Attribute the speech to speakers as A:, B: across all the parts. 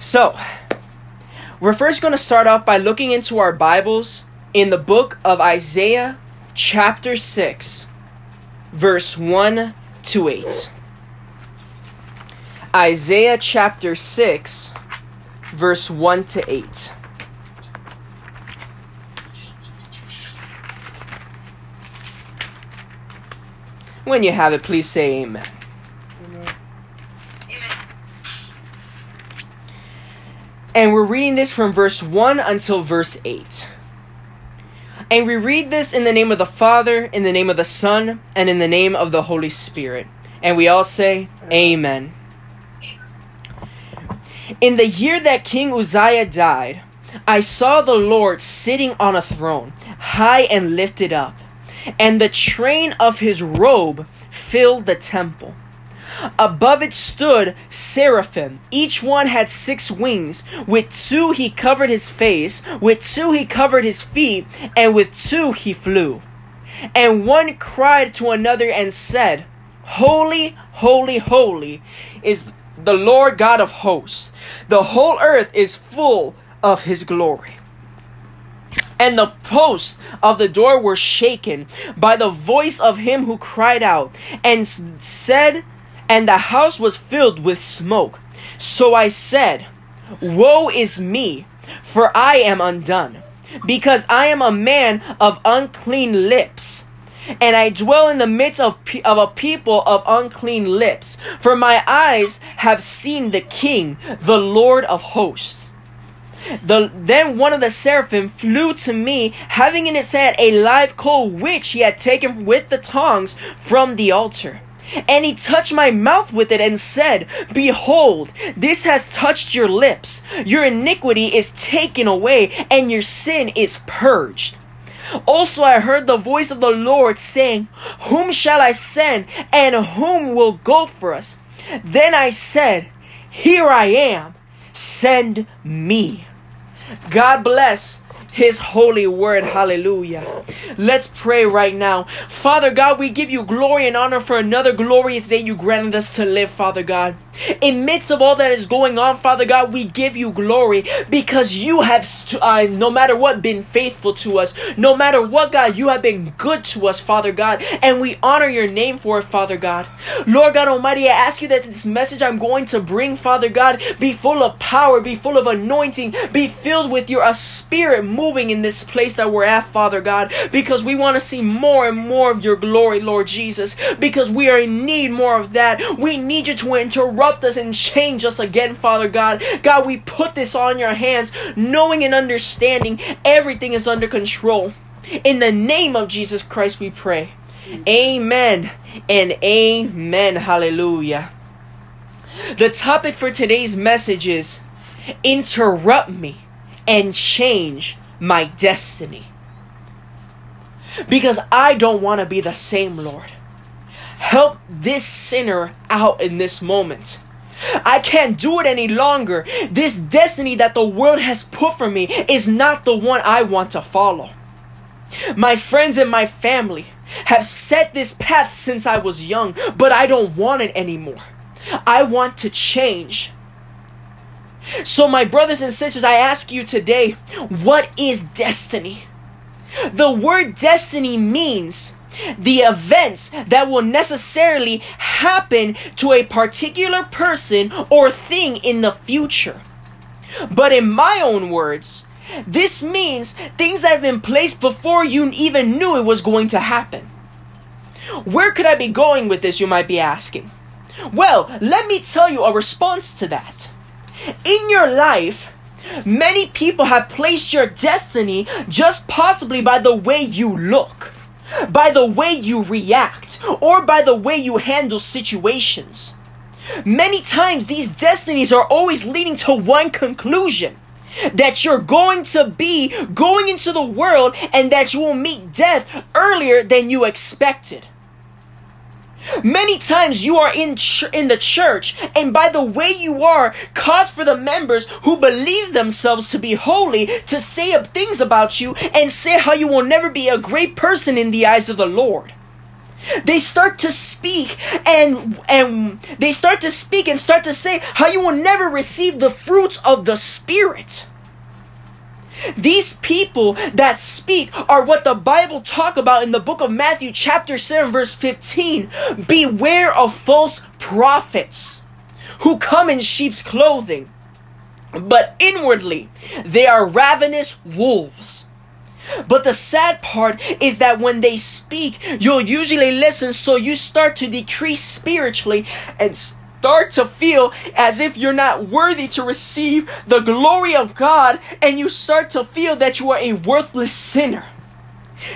A: So, we're first going to start off by looking into our Bibles in the book of Isaiah, chapter 6, verse 1 to 8. Isaiah chapter 6, verse 1 to 8. When you have it, please say amen. And we're reading this from verse 1 until verse 8. And we read this in the name of the Father, in the name of the Son, and in the name of the Holy Spirit. And we all say, Amen. In the year that King Uzziah died, I saw the Lord sitting on a throne, high and lifted up, and the train of his robe filled the temple. Above it stood seraphim. Each one had six wings. With two he covered his face, with two he covered his feet, and with two he flew. And one cried to another and said, Holy, holy, holy is the Lord God of hosts. The whole earth is full of his glory. And the posts of the door were shaken by the voice of him who cried out, and said, and the house was filled with smoke. So I said, Woe is me, for I am undone, because I am a man of unclean lips. And I dwell in the midst of, of a people of unclean lips, for my eyes have seen the King, the Lord of hosts. The, then one of the seraphim flew to me, having in his hand a live coal which he had taken with the tongs from the altar. And he touched my mouth with it and said, Behold, this has touched your lips. Your iniquity is taken away, and your sin is purged. Also, I heard the voice of the Lord saying, Whom shall I send, and whom will go for us? Then I said, Here I am, send me. God bless his holy word. Hallelujah. Let's pray right now. Father God, we give you glory and honor for another glorious day you granted us to live, Father God. In midst of all that is going on, Father God, we give you glory because you have, st- uh, no matter what, been faithful to us. No matter what, God, you have been good to us, Father God, and we honor your name for it, Father God. Lord God Almighty, I ask you that this message I'm going to bring, Father God, be full of power, be full of anointing, be filled with your spirit moving in this place that we're at, Father God, because we want to see more and more of your glory, Lord Jesus, because we are in need more of that. We need you to interrupt interrupt us and change us again, Father God. God, we put this on your hands, knowing and understanding everything is under control. In the name of Jesus Christ, we pray. Amen and amen. Hallelujah. The topic for today's message is interrupt me and change my destiny. Because I don't want to be the same, Lord. Help this sinner out in this moment. I can't do it any longer. This destiny that the world has put for me is not the one I want to follow. My friends and my family have set this path since I was young, but I don't want it anymore. I want to change. So, my brothers and sisters, I ask you today what is destiny? The word destiny means the events that will necessarily happen to a particular person or thing in the future. But in my own words, this means things that have been placed before you even knew it was going to happen. Where could I be going with this, you might be asking? Well, let me tell you a response to that. In your life, many people have placed your destiny just possibly by the way you look by the way you react or by the way you handle situations. Many times, these destinies are always leading to one conclusion that you're going to be going into the world and that you will meet death earlier than you expected. Many times you are in ch- in the church, and by the way you are, cause for the members who believe themselves to be holy to say up things about you and say how you will never be a great person in the eyes of the Lord. They start to speak and and they start to speak and start to say how you will never receive the fruits of the spirit. These people that speak are what the Bible talk about in the book of Matthew chapter 7 verse 15. Beware of false prophets who come in sheep's clothing, but inwardly they are ravenous wolves. But the sad part is that when they speak, you'll usually listen, so you start to decrease spiritually and start to feel as if you're not worthy to receive the glory of God, and you start to feel that you are a worthless sinner.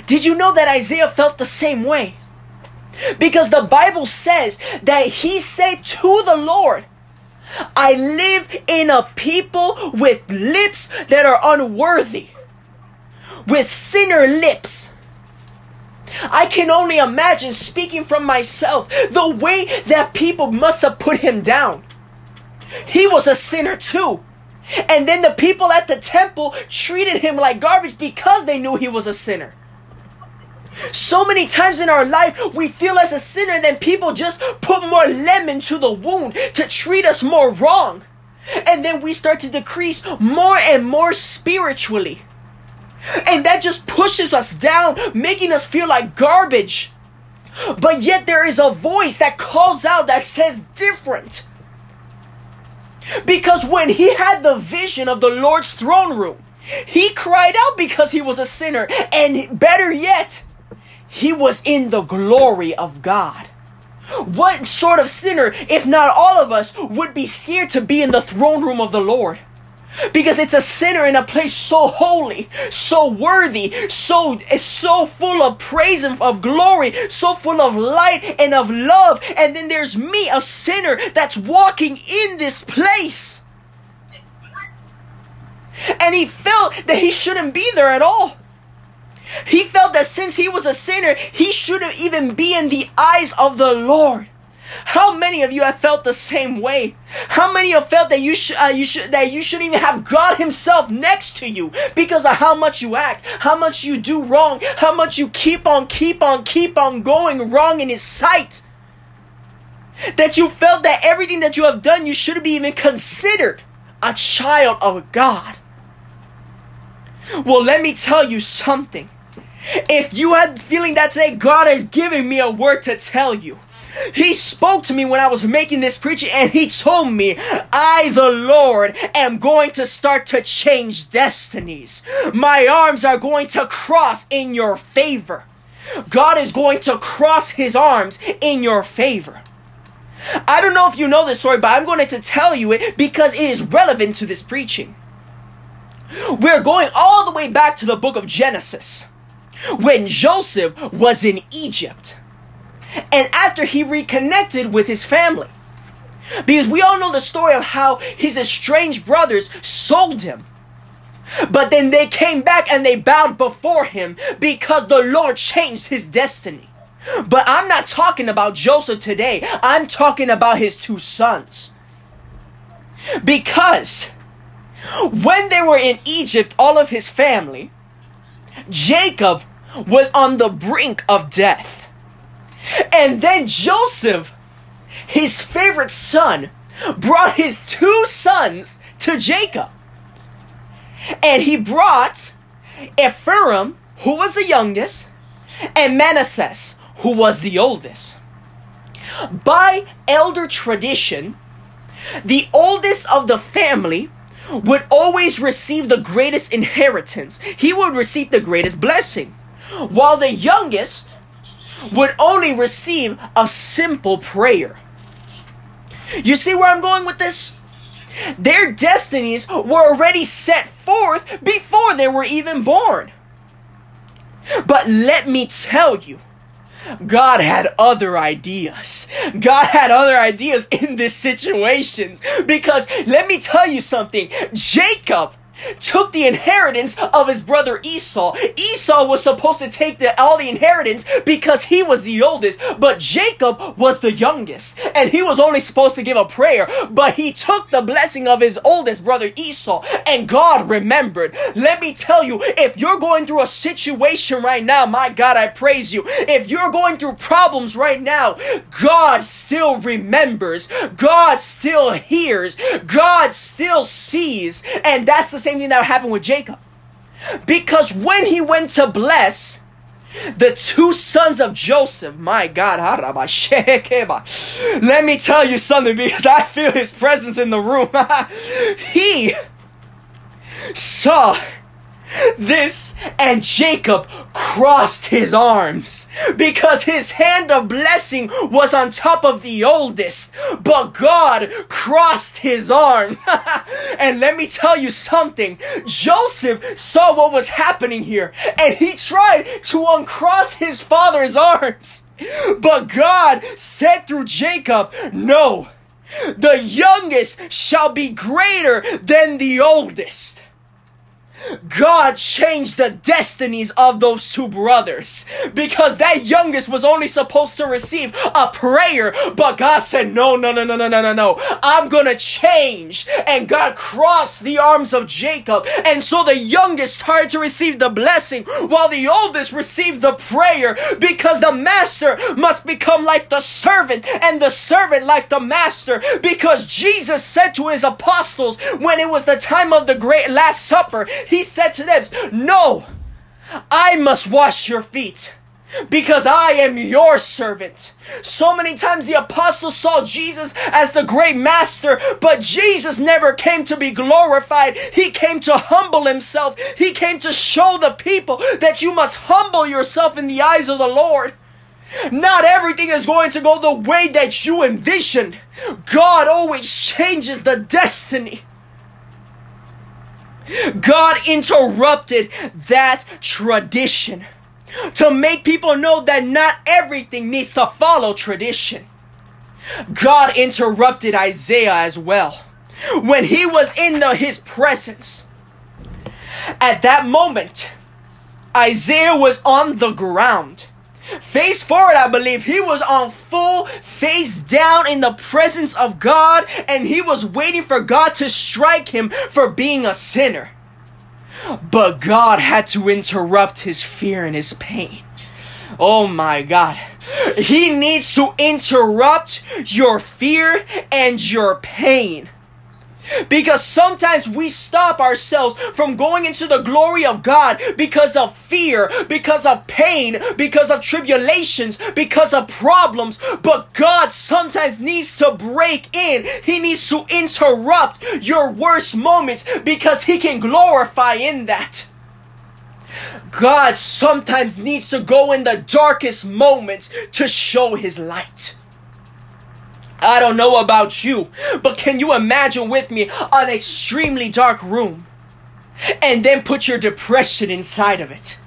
A: Did you know that Isaiah felt the same way? Because the Bible says that he said to the Lord, I live in a people with lips that are unworthy, with sinner lips. I can only imagine speaking from myself the way that people must have put him down. He was a sinner too. And then the people at the temple treated him like garbage because they knew he was a sinner. So many times in our life, we feel as a sinner, then people just put more lemon to the wound to treat us more wrong. And then we start to decrease more and more spiritually. And that just pushes us down, making us feel like garbage. But yet there is a voice that calls out that says different. Because when he had the vision of the Lord's throne room, he cried out because he was a sinner. And better yet, he was in the glory of God. What sort of sinner, if not all of us, would be scared to be in the throne room of the Lord? Because it's a sinner in a place so holy, so worthy, so so full of praise and of glory, so full of light and of love. And then there's me, a sinner that's walking in this place. And he felt that he shouldn't be there at all. He felt that since he was a sinner, he shouldn't even be in the eyes of the Lord. How many of you have felt the same way? How many have felt that you should uh, you should that you shouldn't even have God Himself next to you because of how much you act, how much you do wrong, how much you keep on, keep on, keep on going wrong in His sight? That you felt that everything that you have done, you shouldn't be even considered a child of God. Well, let me tell you something. If you had feeling that today, God has given me a word to tell you. He spoke to me when I was making this preaching and he told me, I, the Lord, am going to start to change destinies. My arms are going to cross in your favor. God is going to cross his arms in your favor. I don't know if you know this story, but I'm going to tell you it because it is relevant to this preaching. We're going all the way back to the book of Genesis when Joseph was in Egypt and after he reconnected with his family. Because we all know the story of how his estranged brothers sold him. But then they came back and they bowed before him because the Lord changed his destiny. But I'm not talking about Joseph today. I'm talking about his two sons. Because when they were in Egypt, all of his family, Jacob was on the brink of death. And then Joseph, his favorite son, brought his two sons to Jacob. And he brought Ephraim, who was the youngest, and Manasseh, who was the oldest. By elder tradition, the oldest of the family would always receive the greatest inheritance. He would receive the greatest blessing. While the youngest would only receive a simple prayer. You see where I'm going with this? Their destinies were already set forth before they were even born. But let me tell you, God had other ideas. God had other ideas in these situations. Because let me tell you something Jacob took the inheritance of his brother Esau. Esau was supposed to take the, all the inheritance because he was the oldest, but Jacob was the youngest, and he was only supposed to give a prayer, but he took the blessing of his oldest brother Esau, and God remembered. Let me tell you, if you're going through a situation right now, my God, I praise you. If you're going through problems right now, God still remembers. God still hears. God still sees. And that's the same thing that happened with Jacob. Because when he went to bless, the two sons of Joseph, my God, let me tell you something because I feel his presence in the room. he saw this and Jacob crossed his arms because his hand of blessing was on top of the oldest, but God crossed his arm. and let me tell you something Joseph saw what was happening here and he tried to uncross his father's arms, but God said through Jacob, No, the youngest shall be greater than the oldest. God changed the destinies of those two brothers because that youngest was only supposed to receive a prayer, but God said, No, no, no, no, no, no, no, no. I'm gonna change. And God crossed the arms of Jacob, and so the youngest started to receive the blessing while the oldest received the prayer because the master must become like the servant and the servant like the master because Jesus said to his apostles when it was the time of the great Last Supper, he said to them, No, I must wash your feet because I am your servant. So many times the apostles saw Jesus as the great master, but Jesus never came to be glorified. He came to humble himself. He came to show the people that you must humble yourself in the eyes of the Lord. Not everything is going to go the way that you envisioned. God always changes the destiny. God interrupted that tradition to make people know that not everything needs to follow tradition. God interrupted Isaiah as well when he was in the, his presence. At that moment, Isaiah was on the ground Face forward, I believe. He was on full face down in the presence of God and he was waiting for God to strike him for being a sinner. But God had to interrupt his fear and his pain. Oh my God. He needs to interrupt your fear and your pain. Because sometimes we stop ourselves from going into the glory of God because of fear, because of pain, because of tribulations, because of problems. But God sometimes needs to break in. He needs to interrupt your worst moments because He can glorify in that. God sometimes needs to go in the darkest moments to show His light. I don't know about you, but can you imagine with me an extremely dark room and then put your depression inside of it?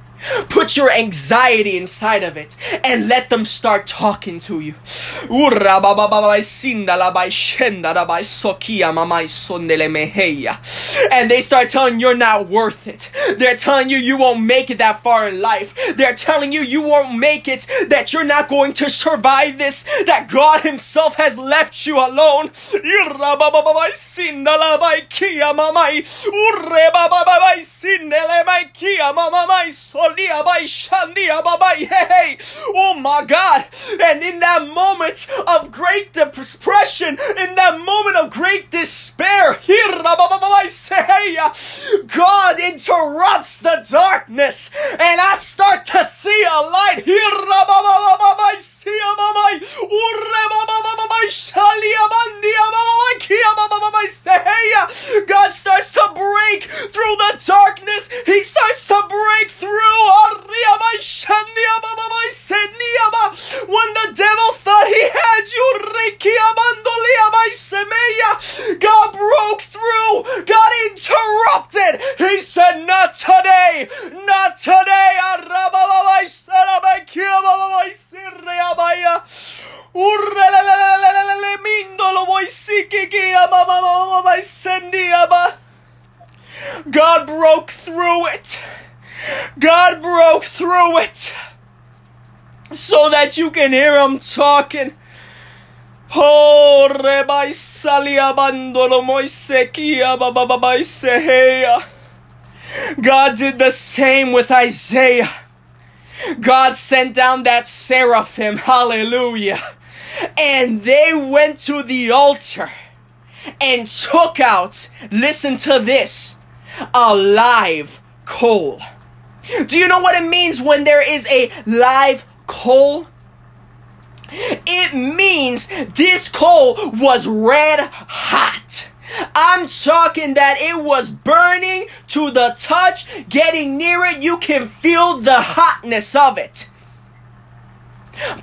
A: Put your anxiety inside of it and let them start talking to you. And they start telling you you're not worth it. They're telling you you won't make it that far in life. They're telling you you won't make it, that you're not going to survive this, that God Himself has left you alone. Oh my God. And in that moment of great depression, in that moment of great despair, God interrupts the darkness and I start to see a light. God starts to break through the darkness. He starts to break through. When the devil thought he had you, God broke through. God interrupted. He said, Not today. Not today. God broke through it. God broke through it so that you can hear him talking. Oh. God did the same with Isaiah. God sent down that seraphim, hallelujah. And they went to the altar and took out, listen to this, a live coal. Do you know what it means when there is a live coal? It means this coal was red hot. I'm talking that it was burning to the touch, getting near it, you can feel the hotness of it.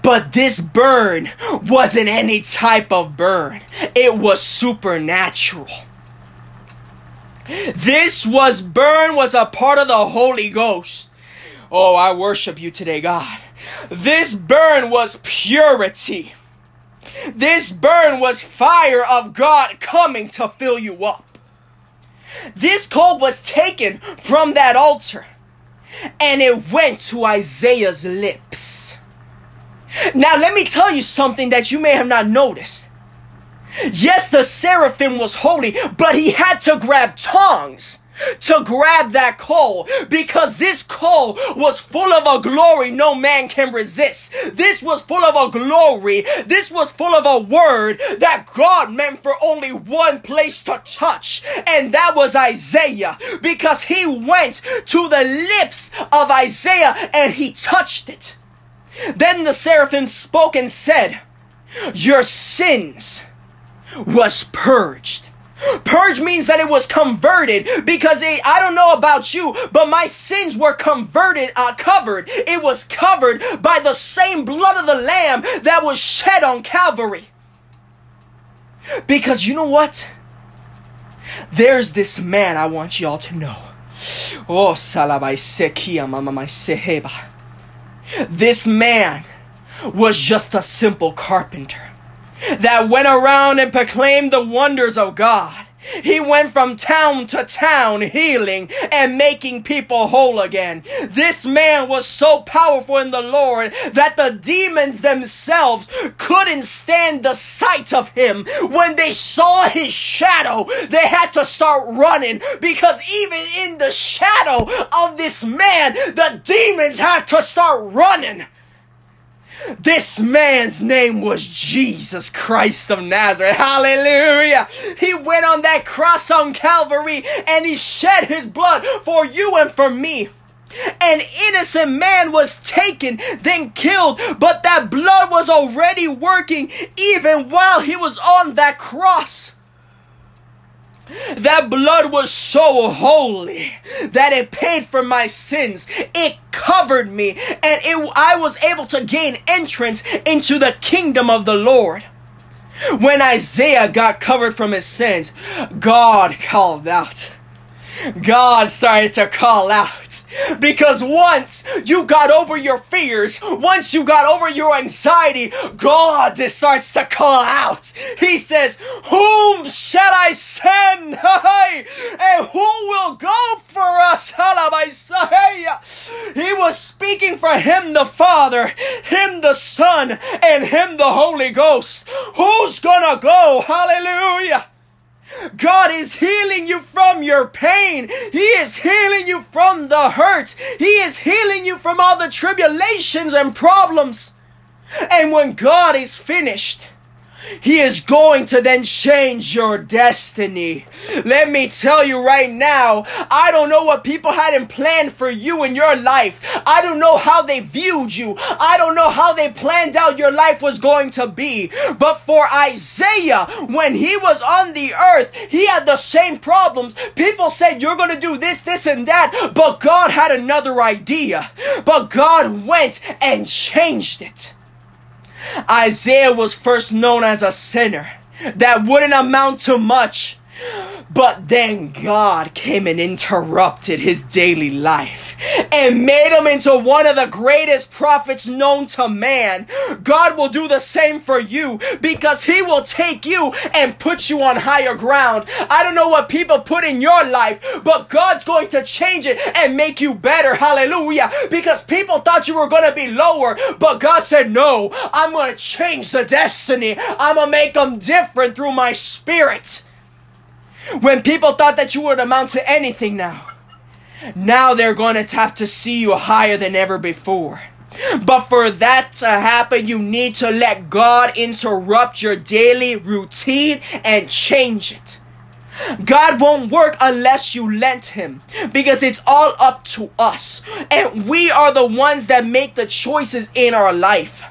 A: But this burn wasn't any type of burn, it was supernatural. This was burn was a part of the Holy Ghost. Oh, I worship you today, God. This burn was purity. This burn was fire of God coming to fill you up. This coal was taken from that altar and it went to Isaiah's lips. Now, let me tell you something that you may have not noticed. Yes, the seraphim was holy, but he had to grab tongs to grab that coal because this coal was full of a glory no man can resist. This was full of a glory. This was full of a word that God meant for only one place to touch, and that was Isaiah because he went to the lips of Isaiah and he touched it. Then the seraphim spoke and said, Your sins was purged. Purge means that it was converted because it, I don't know about you, but my sins were converted, uh, covered. It was covered by the same blood of the Lamb that was shed on Calvary. Because you know what? There's this man I want y'all to know. Oh, salabai sekia mama my seheba. This man was just a simple carpenter that went around and proclaimed the wonders of God. He went from town to town healing and making people whole again. This man was so powerful in the Lord that the demons themselves couldn't stand the sight of him. When they saw his shadow, they had to start running because even in the shadow of this man, the demons had to start running. This man's name was Jesus Christ of Nazareth. Hallelujah. He went on that cross on Calvary and he shed his blood for you and for me. An innocent man was taken, then killed, but that blood was already working even while he was on that cross. That blood was so holy that it paid for my sins. It covered me and it, I was able to gain entrance into the kingdom of the Lord. When Isaiah got covered from his sins, God called out. God started to call out. Because once you got over your fears, once you got over your anxiety, God starts to call out. He says, Whom shall I send? and who will go for us? He was speaking for him the Father, him the Son, and him the Holy Ghost. Who's gonna go? Hallelujah. God is healing you from your pain. He is healing you from the hurt. He is healing you from all the tribulations and problems. And when God is finished, he is going to then change your destiny. Let me tell you right now, I don't know what people had in plan for you in your life. I don't know how they viewed you. I don't know how they planned out your life was going to be. But for Isaiah, when he was on the earth, he had the same problems. People said, You're going to do this, this, and that. But God had another idea. But God went and changed it. Isaiah was first known as a sinner that wouldn't amount to much. But then God came and interrupted his daily life and made him into one of the greatest prophets known to man. God will do the same for you because he will take you and put you on higher ground. I don't know what people put in your life, but God's going to change it and make you better. Hallelujah. Because people thought you were going to be lower, but God said, no, I'm going to change the destiny. I'm going to make them different through my spirit. When people thought that you would amount to anything now, now they're going to have to see you higher than ever before. But for that to happen, you need to let God interrupt your daily routine and change it. God won't work unless you let Him because it's all up to us. And we are the ones that make the choices in our life.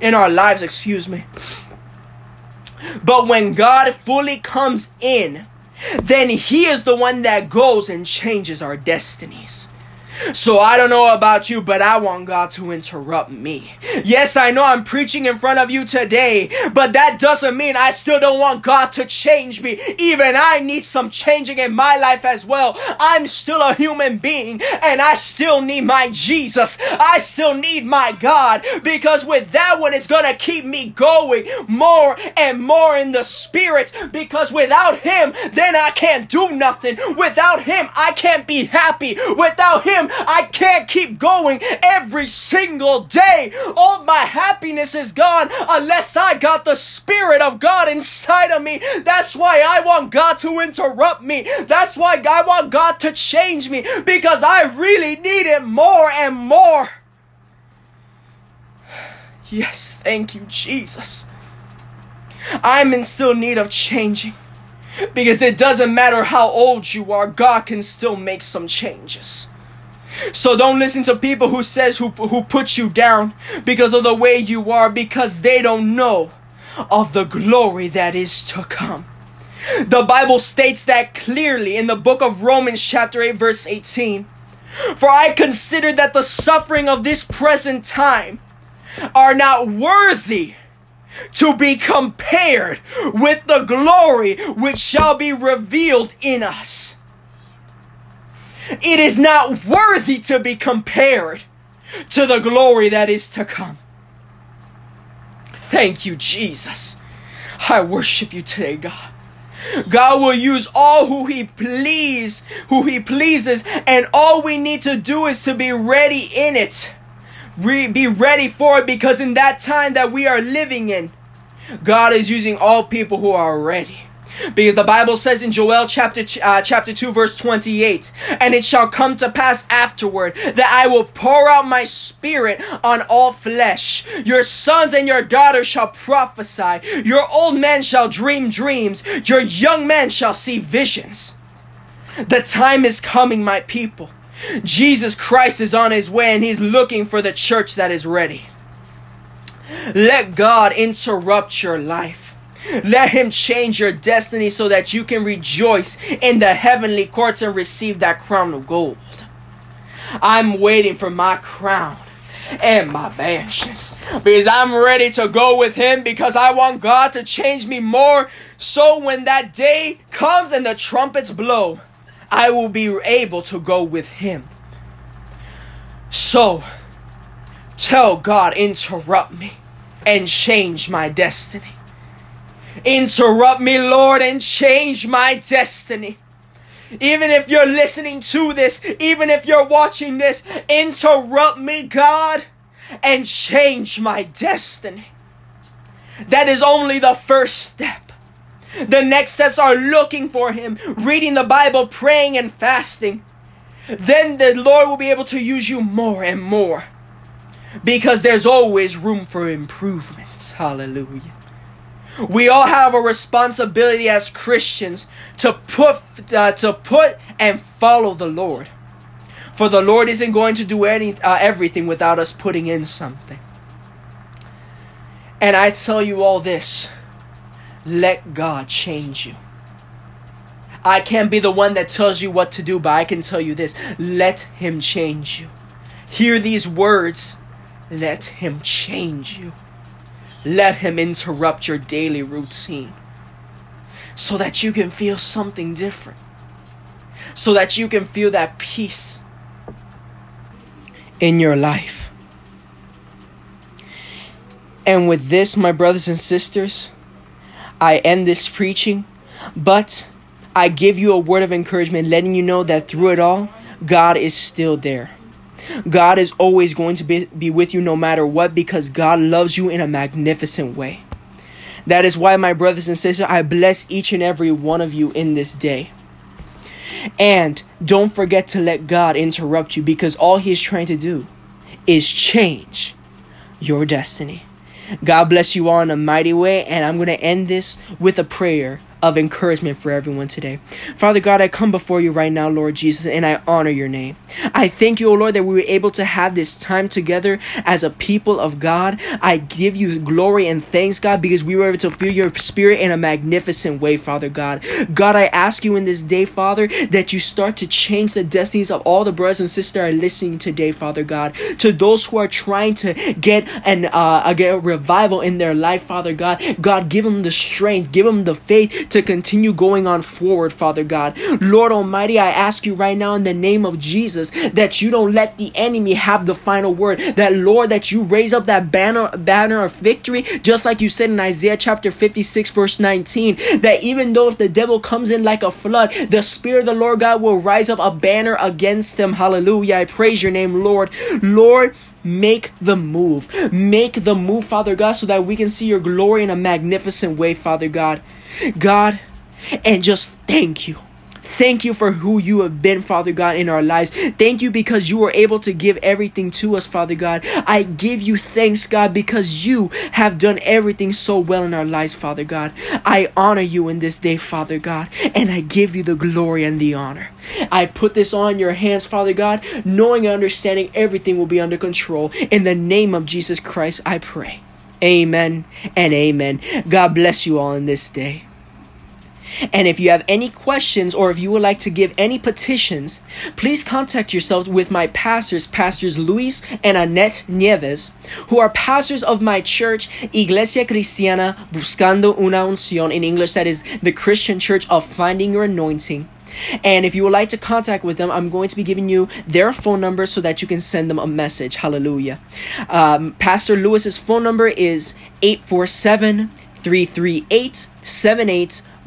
A: In our lives, excuse me. But when God fully comes in, then He is the one that goes and changes our destinies. So I don't know about you, but I want God to interrupt me. Yes, I know I'm preaching in front of you today, but that doesn't mean I still don't want God to change me. Even I need some changing in my life as well. I'm still a human being and I still need my Jesus. I still need my God because with that one, it's gonna keep me going more and more in the spirit because without Him, then I can't do nothing. Without Him, I can't be happy. Without Him, I can't keep going every single day. All my happiness is gone unless I got the Spirit of God inside of me. That's why I want God to interrupt me. That's why I want God to change me because I really need it more and more. Yes, thank you, Jesus. I'm in still need of changing. Because it doesn't matter how old you are, God can still make some changes. So don't listen to people who says who who put you down because of the way you are because they don't know of the glory that is to come. The Bible states that clearly in the book of Romans chapter 8 verse 18. For I consider that the suffering of this present time are not worthy to be compared with the glory which shall be revealed in us. It is not worthy to be compared to the glory that is to come. Thank you, Jesus. I worship you today, God. God will use all who he please, who he pleases, and all we need to do is to be ready in it. Re- be ready for it because in that time that we are living in, God is using all people who are ready. Because the Bible says in Joel chapter uh, chapter 2 verse 28, and it shall come to pass afterward that I will pour out my spirit on all flesh. Your sons and your daughters shall prophesy. Your old men shall dream dreams. Your young men shall see visions. The time is coming, my people. Jesus Christ is on his way and he's looking for the church that is ready. Let God interrupt your life. Let him change your destiny so that you can rejoice in the heavenly courts and receive that crown of gold. I'm waiting for my crown and my mansion because I'm ready to go with him because I want God to change me more so when that day comes and the trumpets blow, I will be able to go with him. So, tell God, interrupt me and change my destiny. Interrupt me, Lord, and change my destiny. Even if you're listening to this, even if you're watching this, interrupt me, God, and change my destiny. That is only the first step. The next steps are looking for Him, reading the Bible, praying, and fasting. Then the Lord will be able to use you more and more because there's always room for improvements. Hallelujah. We all have a responsibility as Christians to put uh, to put and follow the Lord. For the Lord isn't going to do any uh, everything without us putting in something. And I tell you all this, let God change you. I can't be the one that tells you what to do, but I can tell you this, let him change you. Hear these words, let him change you. Let Him interrupt your daily routine so that you can feel something different. So that you can feel that peace in your life. And with this, my brothers and sisters, I end this preaching, but I give you a word of encouragement, letting you know that through it all, God is still there. God is always going to be, be with you no matter what because God loves you in a magnificent way. That is why, my brothers and sisters, I bless each and every one of you in this day. And don't forget to let God interrupt you because all He is trying to do is change your destiny. God bless you all in a mighty way, and I'm going to end this with a prayer of encouragement for everyone today. Father God, I come before you right now, Lord Jesus, and I honor your name. I thank you, O Lord, that we were able to have this time together as a people of God. I give you glory and thanks, God, because we were able to feel your spirit in a magnificent way, Father God. God, I ask you in this day, Father, that you start to change the destinies of all the brothers and sisters are listening today, Father God. To those who are trying to get an uh, get a revival in their life, Father God. God, give them the strength, give them the faith to continue going on forward, Father God. Lord Almighty, I ask you right now in the name of Jesus that you don't let the enemy have the final word. That Lord, that you raise up that banner banner of victory, just like you said in Isaiah chapter 56, verse 19. That even though if the devil comes in like a flood, the Spirit of the Lord God will rise up a banner against them. Hallelujah. I praise your name, Lord. Lord, Make the move. Make the move, Father God, so that we can see your glory in a magnificent way, Father God. God, and just thank you. Thank you for who you have been, Father God, in our lives. Thank you because you were able to give everything to us, Father God. I give you thanks, God, because you have done everything so well in our lives, Father God. I honor you in this day, Father God, and I give you the glory and the honor. I put this on your hands, Father God, knowing and understanding everything will be under control. In the name of Jesus Christ, I pray. Amen and amen. God bless you all in this day. And if you have any questions or if you would like to give any petitions, please contact yourself with my pastors, Pastors Luis and Annette Nieves, who are pastors of my church, Iglesia Cristiana Buscando una Unción, in English, that is the Christian Church of Finding Your Anointing. And if you would like to contact with them, I'm going to be giving you their phone number so that you can send them a message. Hallelujah. Um, Pastor Luis's phone number is 847 338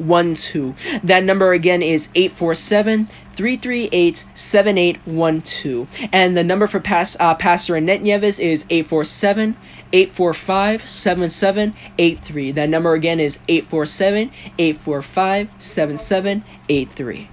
A: 7812. That number again is 847 338 7812. And the number for Pas- uh, Pastor Annette Nieves is 847 845 7783. That number again is 847 845 7783.